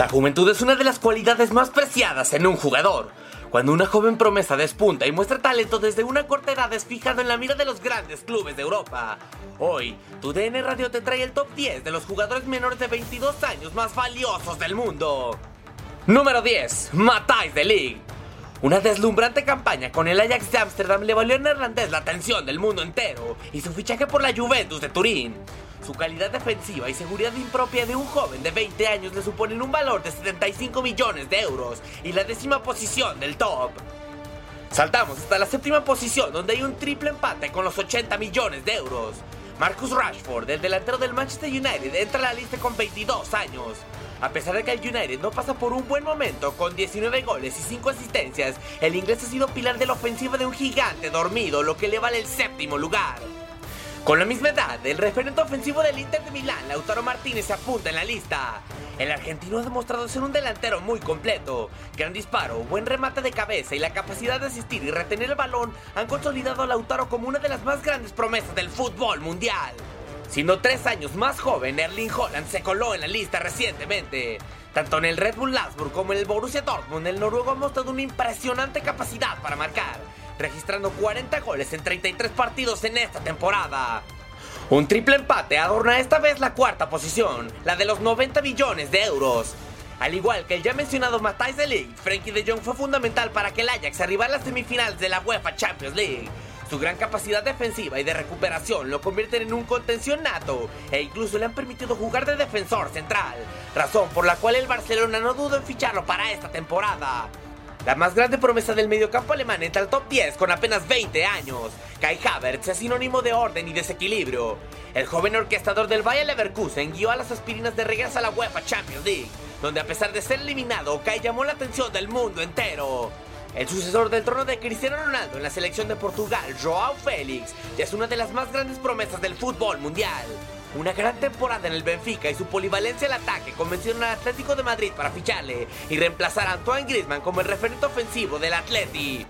La juventud es una de las cualidades más preciadas en un jugador. Cuando una joven promesa despunta y muestra talento desde una corta edad es fijado en la mira de los grandes clubes de Europa. Hoy, tu DN Radio te trae el top 10 de los jugadores menores de 22 años más valiosos del mundo. Número 10. Matthijs de League. Una deslumbrante campaña con el Ajax de Ámsterdam le valió al neerlandés la atención del mundo entero y su fichaje por la Juventus de Turín. Su calidad defensiva y seguridad impropia de un joven de 20 años le suponen un valor de 75 millones de euros y la décima posición del top. Saltamos hasta la séptima posición donde hay un triple empate con los 80 millones de euros. Marcus Rashford, el delantero del Manchester United, entra a la lista con 22 años. A pesar de que el United no pasa por un buen momento con 19 goles y 5 asistencias, el inglés ha sido pilar de la ofensiva de un gigante dormido, lo que le vale el séptimo lugar. Con la misma edad, el referente ofensivo del Inter de Milán, Lautaro Martínez, apunta en la lista. El argentino ha demostrado ser un delantero muy completo. Gran disparo, buen remate de cabeza y la capacidad de asistir y retener el balón han consolidado a Lautaro como una de las más grandes promesas del fútbol mundial. Siendo tres años más joven, Erling Holland se coló en la lista recientemente. Tanto en el Red Bull Salzburg como en el Borussia Dortmund, el noruego ha mostrado una impresionante capacidad para marcar registrando 40 goles en 33 partidos en esta temporada. Un triple empate adorna esta vez la cuarta posición, la de los 90 millones de euros. Al igual que el ya mencionado Matthijs de Ligt, Frankie de Jong fue fundamental para que el Ajax arribara a las semifinales de la UEFA Champions League. Su gran capacidad defensiva y de recuperación lo convierten en un contención nato e incluso le han permitido jugar de defensor central, razón por la cual el Barcelona no duda en ficharlo para esta temporada. La más grande promesa del mediocampo alemán entra al top 10 con apenas 20 años. Kai Havertz es sinónimo de orden y desequilibrio. El joven orquestador del Bayer Leverkusen guió a las aspirinas de regreso a la UEFA Champions League, donde a pesar de ser eliminado, Kai llamó la atención del mundo entero. El sucesor del trono de Cristiano Ronaldo en la selección de Portugal, Joao Félix, ya es una de las más grandes promesas del fútbol mundial. Una gran temporada en el Benfica y su polivalencia al ataque convencieron al Atlético de Madrid para ficharle y reemplazar a Antoine Griezmann como el referente ofensivo del Atleti.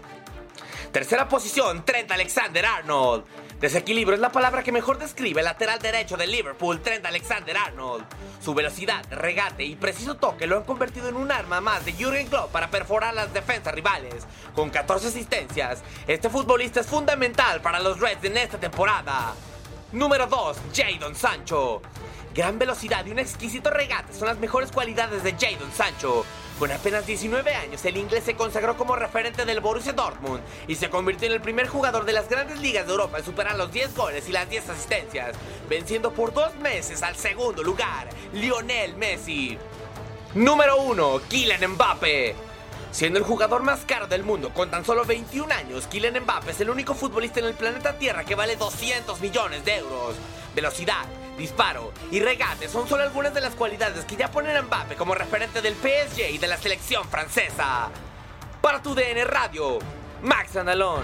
Tercera posición, Trent Alexander-Arnold. Desequilibrio es la palabra que mejor describe el lateral derecho de Liverpool, Trent Alexander-Arnold. Su velocidad, regate y preciso toque lo han convertido en un arma más de Jürgen Klopp para perforar las defensas rivales. Con 14 asistencias, este futbolista es fundamental para los Reds en esta temporada. Número 2. Jadon Sancho. Gran velocidad y un exquisito regate son las mejores cualidades de Jadon Sancho. Con apenas 19 años, el inglés se consagró como referente del Borussia Dortmund y se convirtió en el primer jugador de las grandes ligas de Europa en superar los 10 goles y las 10 asistencias, venciendo por dos meses al segundo lugar, Lionel Messi. Número 1. Kylian Mbappe. Siendo el jugador más caro del mundo con tan solo 21 años, Kylian Mbappe es el único futbolista en el planeta Tierra que vale 200 millones de euros. Velocidad, disparo y regate son solo algunas de las cualidades que ya ponen a Mbappe como referente del PSG y de la selección francesa. Para tu DN Radio, Max Andalón.